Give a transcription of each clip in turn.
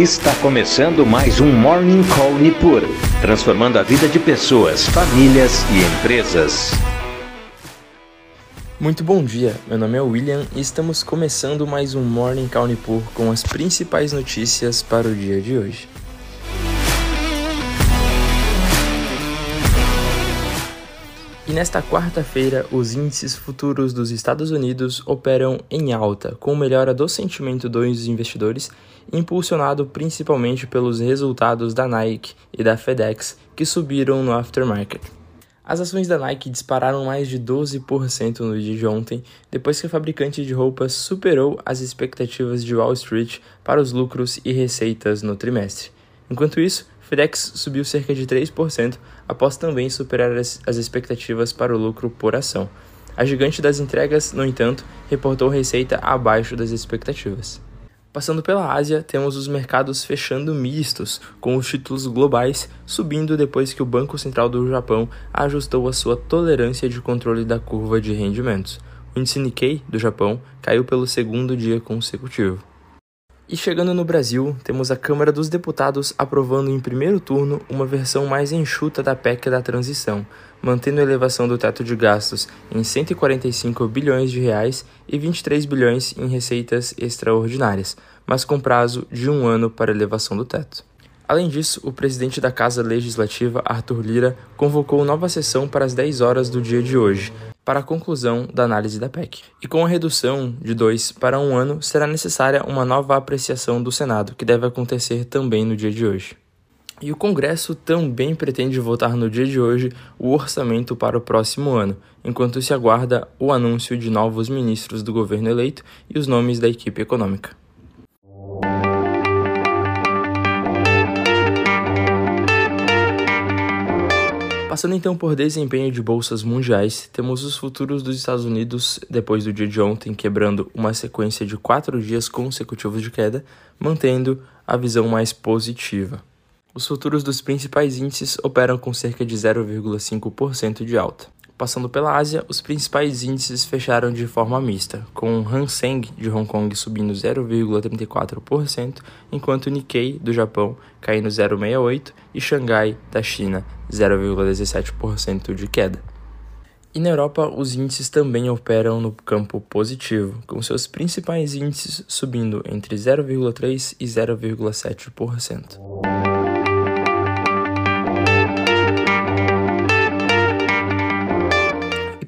Está começando mais um Morning Call Nipur, transformando a vida de pessoas, famílias e empresas. Muito bom dia, meu nome é William e estamos começando mais um Morning Call Nipur com as principais notícias para o dia de hoje. E nesta quarta-feira, os índices futuros dos Estados Unidos operam em alta, com melhora do sentimento dos investidores, impulsionado principalmente pelos resultados da Nike e da FedEx, que subiram no aftermarket. As ações da Nike dispararam mais de 12% no dia de ontem, depois que a fabricante de roupas superou as expectativas de Wall Street para os lucros e receitas no trimestre. Enquanto isso, FedEx subiu cerca de 3%, após também superar as, as expectativas para o lucro por ação. A gigante das entregas, no entanto, reportou receita abaixo das expectativas. Passando pela Ásia, temos os mercados fechando mistos, com os títulos globais subindo depois que o Banco Central do Japão ajustou a sua tolerância de controle da curva de rendimentos. O índice Nikkei do Japão caiu pelo segundo dia consecutivo. E chegando no Brasil, temos a Câmara dos Deputados aprovando em primeiro turno uma versão mais enxuta da PEC da transição, mantendo a elevação do teto de gastos em 145 bilhões de reais e 23 bilhões em receitas extraordinárias, mas com prazo de um ano para elevação do teto. Além disso, o presidente da Casa Legislativa, Arthur Lira, convocou nova sessão para as 10 horas do dia de hoje, para a conclusão da análise da PEC. E com a redução de dois para um ano, será necessária uma nova apreciação do Senado, que deve acontecer também no dia de hoje. E o Congresso também pretende votar no dia de hoje o orçamento para o próximo ano, enquanto se aguarda o anúncio de novos ministros do governo eleito e os nomes da equipe econômica. Passando então por desempenho de bolsas mundiais, temos os futuros dos Estados Unidos depois do dia de ontem quebrando uma sequência de quatro dias consecutivos de queda, mantendo a visão mais positiva. Os futuros dos principais índices operam com cerca de 0,5% de alta. Passando pela Ásia, os principais índices fecharam de forma mista, com o Hang Seng de Hong Kong subindo 0,34%, enquanto o Nikkei do Japão caindo 0,68% e Xangai da China 0,17% de queda. E na Europa, os índices também operam no campo positivo, com seus principais índices subindo entre 0,3% e 0,7%.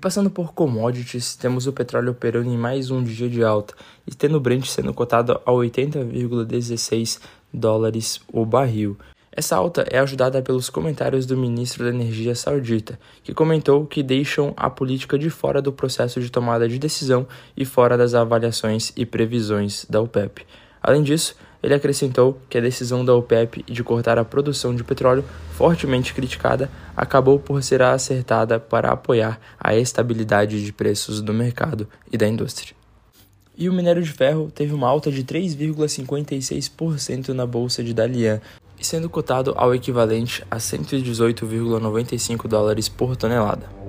Passando por commodities, temos o petróleo operando em mais um dia de alta e tendo o Brent sendo cotado a 80,16 dólares o barril. Essa alta é ajudada pelos comentários do ministro da Energia saudita, que comentou que deixam a política de fora do processo de tomada de decisão e fora das avaliações e previsões da OPEP. Além disso, ele acrescentou que a decisão da OPEP de cortar a produção de petróleo, fortemente criticada, acabou por ser acertada para apoiar a estabilidade de preços do mercado e da indústria. E o minério de ferro teve uma alta de 3,56% na bolsa de Dalian, sendo cotado ao equivalente a 118,95 dólares por tonelada.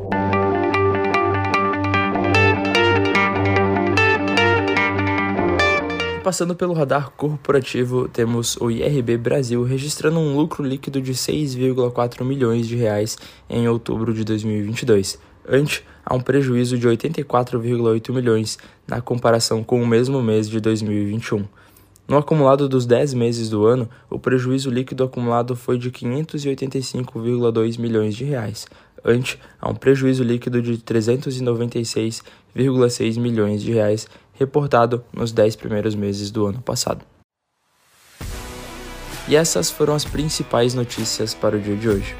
Passando pelo radar corporativo, temos o IRB Brasil registrando um lucro líquido de 6,4 milhões de reais em outubro de 2022, ante a um prejuízo de 84,8 milhões na comparação com o mesmo mês de 2021. No acumulado dos 10 meses do ano, o prejuízo líquido acumulado foi de 585,2 milhões de reais, ante a um prejuízo líquido de 396,6 milhões de reais reportado nos 10 primeiros meses do ano passado. E essas foram as principais notícias para o dia de hoje.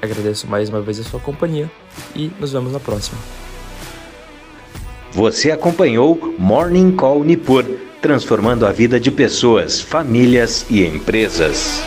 Agradeço mais uma vez a sua companhia e nos vemos na próxima. Você acompanhou Morning Call Nipur, transformando a vida de pessoas, famílias e empresas.